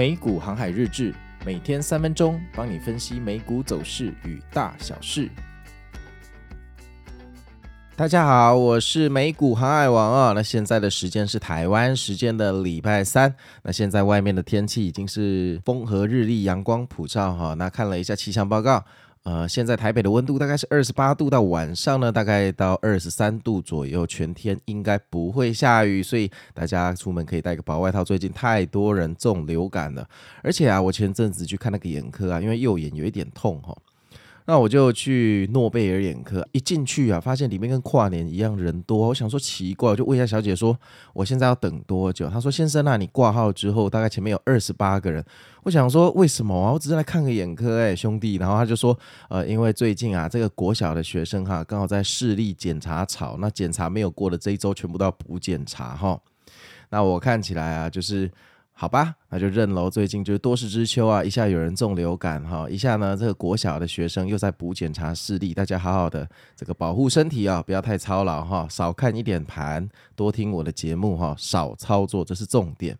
美股航海日志，每天三分钟，帮你分析美股走势与大小事。大家好，我是美股航海王啊。那现在的时间是台湾时间的礼拜三。那现在外面的天气已经是风和日丽，阳光普照哈。那看了一下气象报告。呃，现在台北的温度大概是二十八度，到晚上呢，大概到二十三度左右，全天应该不会下雨，所以大家出门可以带个薄外套。最近太多人中流感了，而且啊，我前阵子去看那个眼科啊，因为右眼有一点痛哈。那我就去诺贝尔眼科，一进去啊，发现里面跟跨年一样人多。我想说奇怪，就问一下小姐说，我现在要等多久？她说先生啊，你挂号之后大概前面有二十八个人。我想说为什么啊？我只是来看个眼科哎，兄弟。然后他就说，呃，因为最近啊，这个国小的学生哈，刚好在视力检查潮，那检查没有过的这一周全部都要补检查哈。那我看起来啊，就是。好吧，那就认喽。最近就是多事之秋啊，一下有人中流感哈，一下呢这个国小的学生又在补检查视力，大家好好的这个保护身体啊，不要太操劳哈，少看一点盘，多听我的节目哈，少操作，这是重点。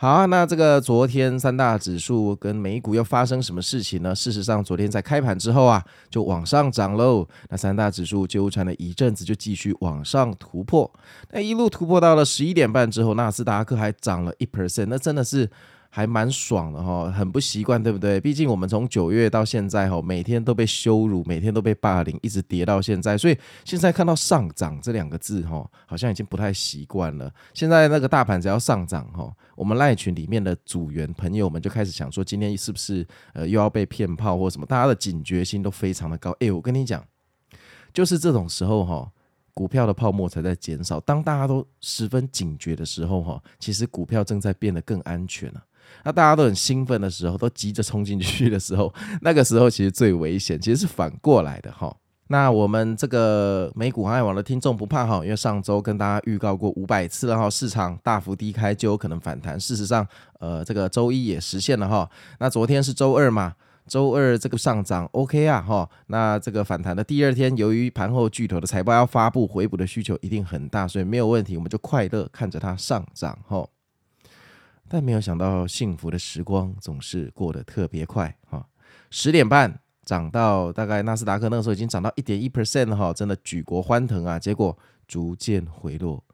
好啊，那这个昨天三大指数跟美股又发生什么事情呢？事实上，昨天在开盘之后啊，就往上涨喽。那三大指数纠缠了一阵子，就继续往上突破。那一路突破到了十一点半之后，纳斯达克还涨了一 percent，那真的是。还蛮爽的哈，很不习惯，对不对？毕竟我们从九月到现在哈，每天都被羞辱，每天都被霸凌，一直跌到现在，所以现在看到上涨这两个字哈，好像已经不太习惯了。现在那个大盘只要上涨哈，我们赖群里面的组员朋友们就开始想说，今天是不是呃又要被骗炮或什么？大家的警觉心都非常的高。诶，我跟你讲，就是这种时候哈，股票的泡沫才在减少。当大家都十分警觉的时候哈，其实股票正在变得更安全了。那大家都很兴奋的时候，都急着冲进去的时候，那个时候其实最危险，其实是反过来的哈。那我们这个美股航海王的听众不怕哈，因为上周跟大家预告过五百次了哈，市场大幅低开就有可能反弹。事实上，呃，这个周一也实现了哈。那昨天是周二嘛，周二这个上涨 OK 啊哈。那这个反弹的第二天，由于盘后巨头的财报要发布，回补的需求一定很大，所以没有问题，我们就快乐看着它上涨哈。但没有想到，幸福的时光总是过得特别快哈！十点半涨到大概纳斯达克那个时候已经涨到一点一 percent 了哈，真的举国欢腾啊！结果逐渐回落，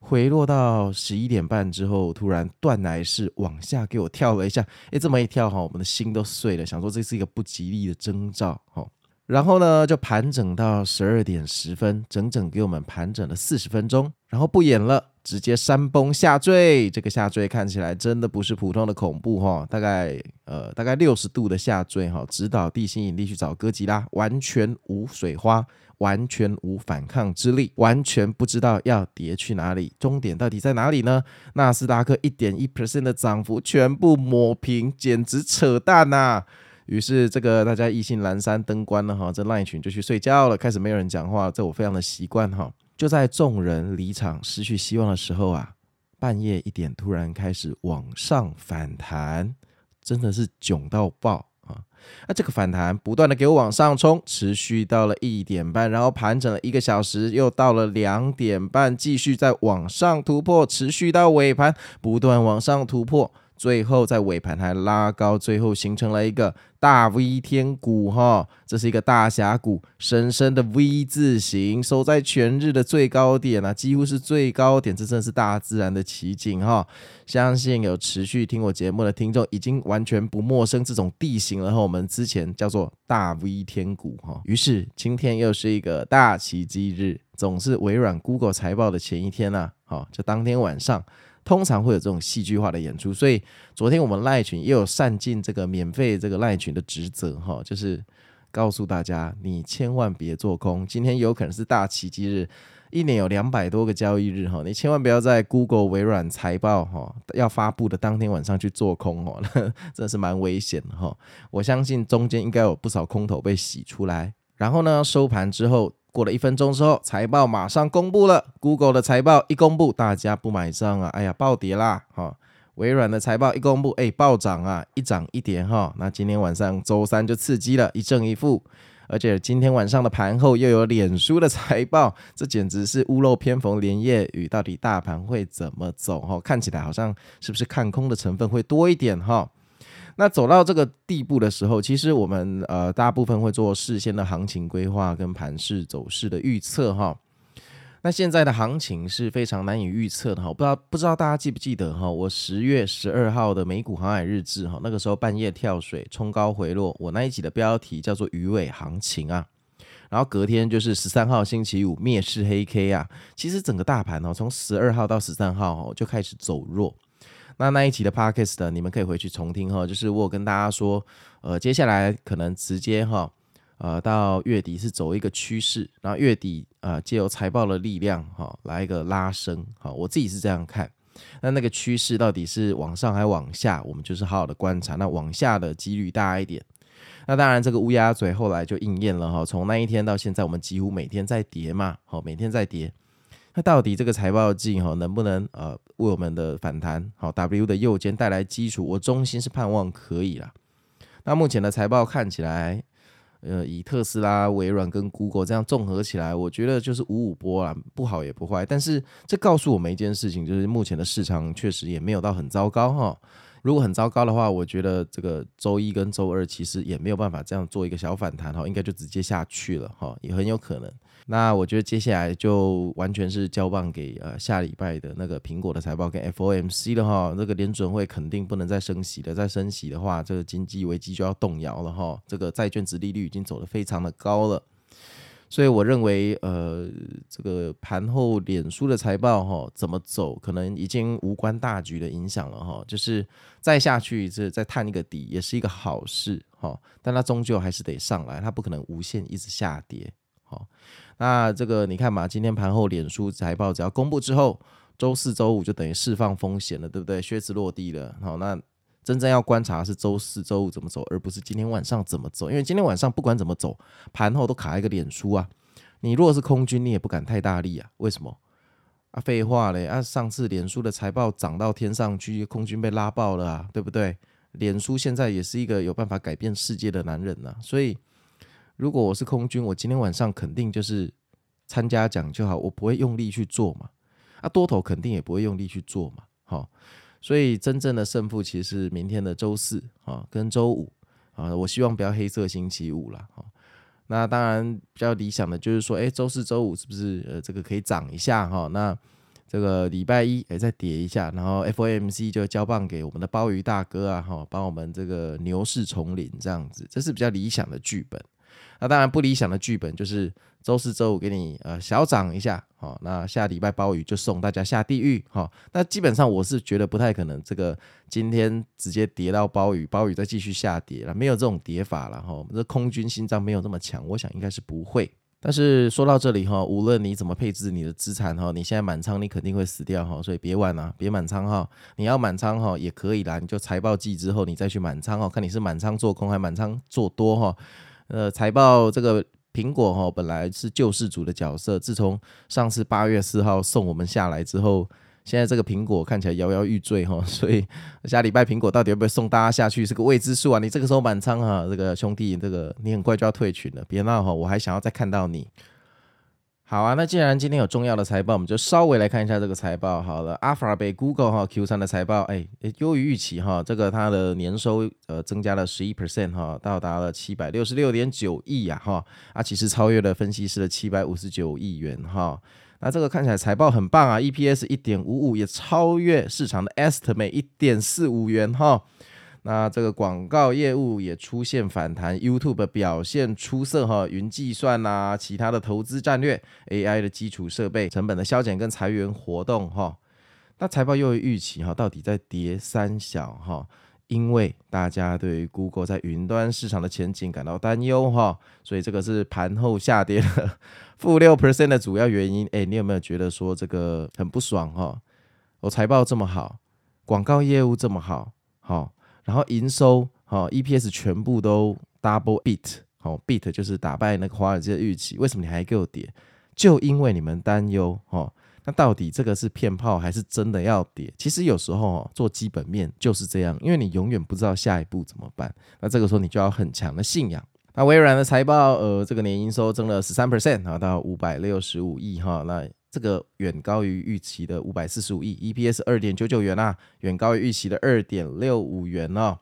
回落到十一点半之后，突然断崖式往下给我跳了一下，诶，这么一跳哈，我们的心都碎了，想说这是一个不吉利的征兆哈。然后呢，就盘整到十二点十分，整整给我们盘整了四十分钟，然后不演了。直接山崩下坠，这个下坠看起来真的不是普通的恐怖哈，大概呃大概六十度的下坠哈，直捣地心引力去找哥吉拉，完全无水花，完全无反抗之力，完全不知道要跌去哪里，终点到底在哪里呢？纳斯达克一点一 percent 的涨幅全部抹平，简直扯淡呐、啊！于是这个大家意兴阑珊，灯关了哈，这 LINE 群就去睡觉了，开始没有人讲话，这我非常的习惯哈。就在众人离场、失去希望的时候啊，半夜一点突然开始往上反弹，真的是囧到爆啊！那这个反弹不断的给我往上冲，持续到了一点半，然后盘整了一个小时，又到了两点半，继续在往上突破，持续到尾盘，不断往上突破。最后在尾盘还拉高，最后形成了一个大 V 天股哈，这是一个大峡谷，深深的 V 字形，收在全日的最高点啊，几乎是最高点，这真是大自然的奇景哈。相信有持续听我节目的听众已经完全不陌生这种地形了哈。我们之前叫做大 V 天股哈，于是今天又是一个大奇迹日，总是微软、Google 财报的前一天呐，好，就当天晚上。通常会有这种戏剧化的演出，所以昨天我们赖群也有善尽这个免费这个赖群的职责哈，就是告诉大家，你千万别做空，今天有可能是大奇迹日，一年有两百多个交易日哈，你千万不要在 Google、微软财报哈要发布的当天晚上去做空哦，真的是蛮危险的哈。我相信中间应该有不少空头被洗出来，然后呢，收盘之后。过了一分钟之后，财报马上公布了。Google 的财报一公布，大家不买账啊！哎呀，暴跌啦！哈，微软的财报一公布，哎，暴涨啊，一涨一跌哈。那今天晚上周三就刺激了，一正一负。而且今天晚上的盘后又有脸书的财报，这简直是屋漏偏逢连夜雨。到底大盘会怎么走？哈，看起来好像是不是看空的成分会多一点？哈，那走到这个地步的时候，其实我们呃大部分会做事先的行情规划跟盘势走势的预测，哈。那现在的行情是非常难以预测的哈，不知道不知道大家记不记得哈？我十月十二号的美股航海日志哈，那个时候半夜跳水冲高回落，我那一集的标题叫做鱼尾行情啊。然后隔天就是十三号星期五灭世黑 K 啊，其实整个大盘哦，从十二号到十三号哦就开始走弱。那那一集的 Podcast 你们可以回去重听哈，就是我跟大家说，呃，接下来可能直接哈。呃，到月底是走一个趋势，然后月底呃，借由财报的力量哈、来一个拉升，好、哦，我自己是这样看。那那个趋势到底是往上还往下，我们就是好好的观察。那往下的几率大一点。那当然，这个乌鸦嘴后来就应验了哈、从那一天到现在，我们几乎每天在跌嘛，好、每天在跌。那到底这个财报季哈、能不能呃为我们的反弹好、W 的右肩带来基础？我衷心是盼望可以啦。那目前的财报看起来。呃，以特斯拉、微软跟 Google 这样综合起来，我觉得就是五五波啦，不好也不坏。但是这告诉我们一件事情，就是目前的市场确实也没有到很糟糕哈。如果很糟糕的话，我觉得这个周一跟周二其实也没有办法这样做一个小反弹哈，应该就直接下去了哈，也很有可能。那我觉得接下来就完全是交棒给呃下礼拜的那个苹果的财报跟 FOMC 了哈。这个联准会肯定不能再升息了，再升息的话，这个经济危机就要动摇了哈。这个债券殖利率已经走得非常的高了，所以我认为呃这个盘后脸书的财报哈怎么走，可能已经无关大局的影响了哈。就是再下去这再探一个底也是一个好事哈，但它终究还是得上来，它不可能无限一直下跌。好，那这个你看嘛，今天盘后脸书财报只要公布之后，周四、周五就等于释放风险了，对不对？靴子落地了。好，那真正要观察是周四、周五怎么走，而不是今天晚上怎么走。因为今天晚上不管怎么走，盘后都卡一个脸书啊。你如果是空军，你也不敢太大力啊。为什么？啊，废话嘞！啊，上次脸书的财报涨到天上去，空军被拉爆了啊，对不对？脸书现在也是一个有办法改变世界的男人呐，所以。如果我是空军，我今天晚上肯定就是参加讲就好，我不会用力去做嘛。啊，多头肯定也不会用力去做嘛。好，所以真正的胜负其实是明天的周四啊，跟周五啊。我希望不要黑色星期五了。哈，那当然比较理想的就是说，哎，周四、周五是不是呃这个可以涨一下哈？那这个礼拜一哎再跌一下，然后 FOMC 就交棒给我们的鲍鱼大哥啊，哈，帮我们这个牛市重临这样子，这是比较理想的剧本。那当然不理想的剧本就是周四周五给你呃小涨一下，好，那下礼拜暴雨就送大家下地狱，好，那基本上我是觉得不太可能，这个今天直接跌到暴雨，暴雨再继续下跌了，没有这种跌法了哈，这空军心脏没有这么强，我想应该是不会。但是说到这里哈，无论你怎么配置你的资产哈，你现在满仓你肯定会死掉哈，所以别玩啊，别满仓哈，你要满仓哈也可以啦，你就财报季之后你再去满仓哈，看你是满仓做空还满仓做多哈。呃，财报这个苹果哈、哦，本来是救世主的角色，自从上次八月四号送我们下来之后，现在这个苹果看起来摇摇欲坠哈，所以下礼拜苹果到底会不会送大家下去是个未知数啊！你这个时候满仓啊，这个兄弟，这个你很快就要退群了，别闹哈，我还想要再看到你。好啊，那既然今天有重要的财报，我们就稍微来看一下这个财报。好了，Alphabet Google 哈 Q 三的财报，哎，优于预期哈，这个它的年收呃增加了十一 percent 哈，到达了七百六十六点九亿呀哈，啊其实超越了分析师的七百五十九亿元哈。那这个看起来财报很棒啊，EPS 一点五五也超越市场的 estimate 一点四五元哈。那这个广告业务也出现反弹，YouTube 表现出色哈，云计算啊，其他的投资战略，AI 的基础设备成本的削减跟裁员活动哈，那财报又有预期哈，到底在跌三小哈，因为大家对于 Google 在云端市场的前景感到担忧哈，所以这个是盘后下跌了 负六 percent 的主要原因。哎，你有没有觉得说这个很不爽哈？我财报这么好，广告业务这么好，好。然后营收好，EPS 全部都 double beat，好 beat 就是打败那个华尔街的预期。为什么你还给我跌？就因为你们担忧哈。那到底这个是骗炮还是真的要跌？其实有时候做基本面就是这样，因为你永远不知道下一步怎么办。那这个时候你就要很强的信仰。那微软的财报，呃，这个年营收增了十三 percent 啊，到五百六十五亿哈。那这个远高于预期的五百四十五亿，EPS 二点九九元啊，远高于预期的二点六五元哦。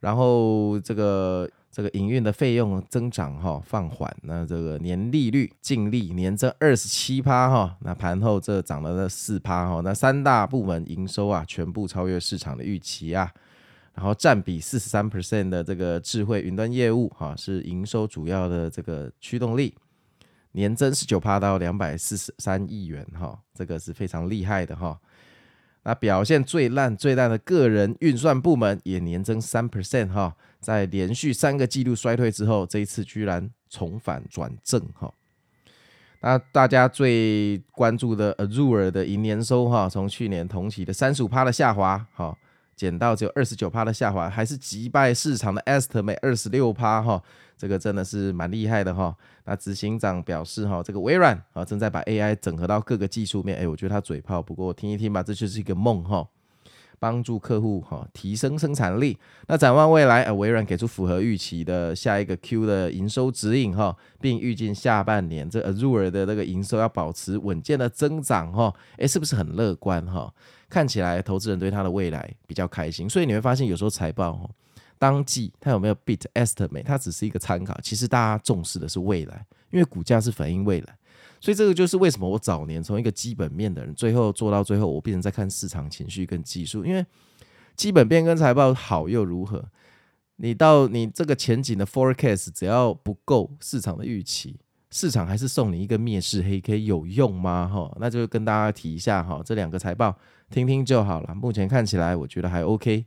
然后这个这个营运的费用增长哈放缓，那这个年利率净利年增二十七趴哈，那盘后这涨了那四趴哈。那三大部门营收啊全部超越市场的预期啊。然后占比四十三 percent 的这个智慧云端业务哈，是营收主要的这个驱动力，年增十九趴到两百四十三亿元哈，这个是非常厉害的哈。那表现最烂最烂的个人运算部门也年增三 percent 哈，在连续三个季度衰退之后，这一次居然重返转正哈。那大家最关注的 Azure 的营年收哈，从去年同期的三十五趴的下滑哈。减到只有二十九趴的下滑，还是击败市场的 estimate 二十六趴哈，这个真的是蛮厉害的哈。那执行长表示哈，这个微软啊正在把 AI 整合到各个技术面，哎，我觉得他嘴炮，不过听一听吧，这就是一个梦哈。帮助客户哈提升生产力。那展望未来，呃，微软给出符合预期的下一个 Q 的营收指引哈，并预计下半年这 Azure 的这个营收要保持稳健的增长哈。哎，是不是很乐观哈？看起来投资人对它的未来比较开心。所以你会发现，有时候财报，当季它有没有 beat estimate，它只是一个参考。其实大家重视的是未来，因为股价是反映未来。所以这个就是为什么我早年从一个基本面的人，最后做到最后，我变成在看市场情绪跟技术。因为基本面跟财报好又如何？你到你这个前景的 forecast 只要不够市场的预期，市场还是送你一个灭世黑 K 有用吗？哈，那就跟大家提一下哈，这两个财报听听就好了。目前看起来我觉得还 OK。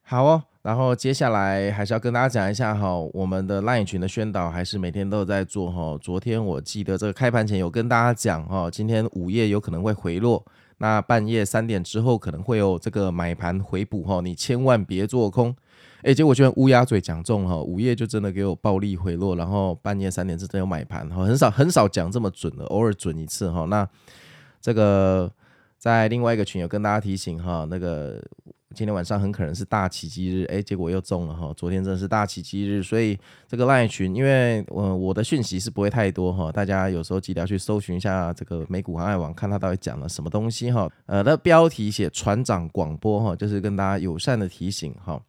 好哦。然后接下来还是要跟大家讲一下哈，我们的 LINE 群的宣导还是每天都有在做哈。昨天我记得这个开盘前有跟大家讲哈，今天午夜有可能会回落，那半夜三点之后可能会有这个买盘回补哈，你千万别做空。哎，结果居然乌鸦嘴讲中哈，午夜就真的给我暴力回落，然后半夜三点是真有买盘哈，很少很少讲这么准的，偶尔准一次哈。那这个在另外一个群有跟大家提醒哈，那个。今天晚上很可能是大奇迹日，哎，结果又中了哈。昨天真的是大奇迹日，所以这个赖群，因为我我的讯息是不会太多哈，大家有时候记得要去搜寻一下这个美股航海网，看他到底讲了什么东西哈。呃，的标题写船长广播哈，就是跟大家友善的提醒哈。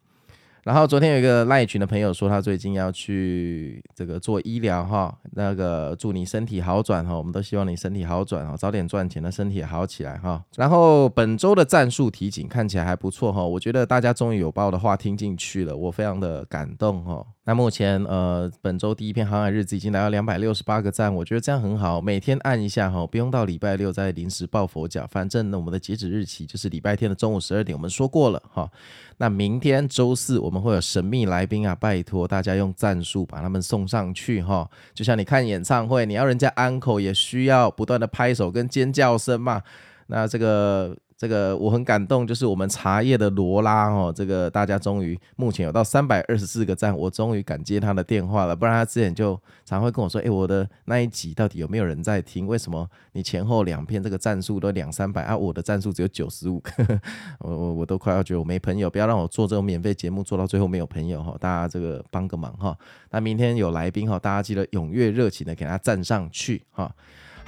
然后昨天有一个赖群的朋友说，他最近要去这个做医疗哈，那个祝你身体好转哈，我们都希望你身体好转哈，早点赚钱那身体也好起来哈。然后本周的战术提醒看起来还不错哈，我觉得大家终于有把我的话听进去了，我非常的感动哈。那目前呃，本周第一篇航海日志已经来到两百六十八个赞，我觉得这样很好，每天按一下哈，不用到礼拜六再临时抱佛脚，反正呢，我们的截止日期就是礼拜天的中午十二点，我们说过了哈。那明天周四我我们会有神秘来宾啊，拜托大家用战术把他们送上去哈，就像你看演唱会，你要人家安可也需要不断的拍手跟尖叫声嘛，那这个。这个我很感动，就是我们茶叶的罗拉哦，这个大家终于目前有到三百二十四个赞，我终于敢接他的电话了，不然他之前就常会跟我说，哎，我的那一集到底有没有人在听？为什么你前后两篇这个赞数都两三百啊，我的赞数只有九十五个，我 我我都快要觉得我没朋友，不要让我做这种免费节目做到最后没有朋友哈，大家这个帮个忙哈。那明天有来宾哈，大家记得踊跃热情的给他赞上去哈。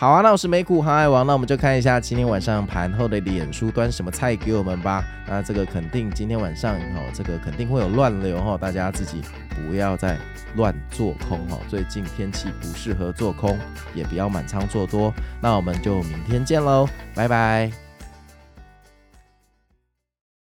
好啊，那我是美股航海王，那我们就看一下今天晚上盘后的脸书端什么菜给我们吧。那这个肯定今天晚上哦，这个肯定会有乱流哈，大家自己不要再乱做空哈。最近天气不适合做空，也不要满仓做多。那我们就明天见喽，拜拜。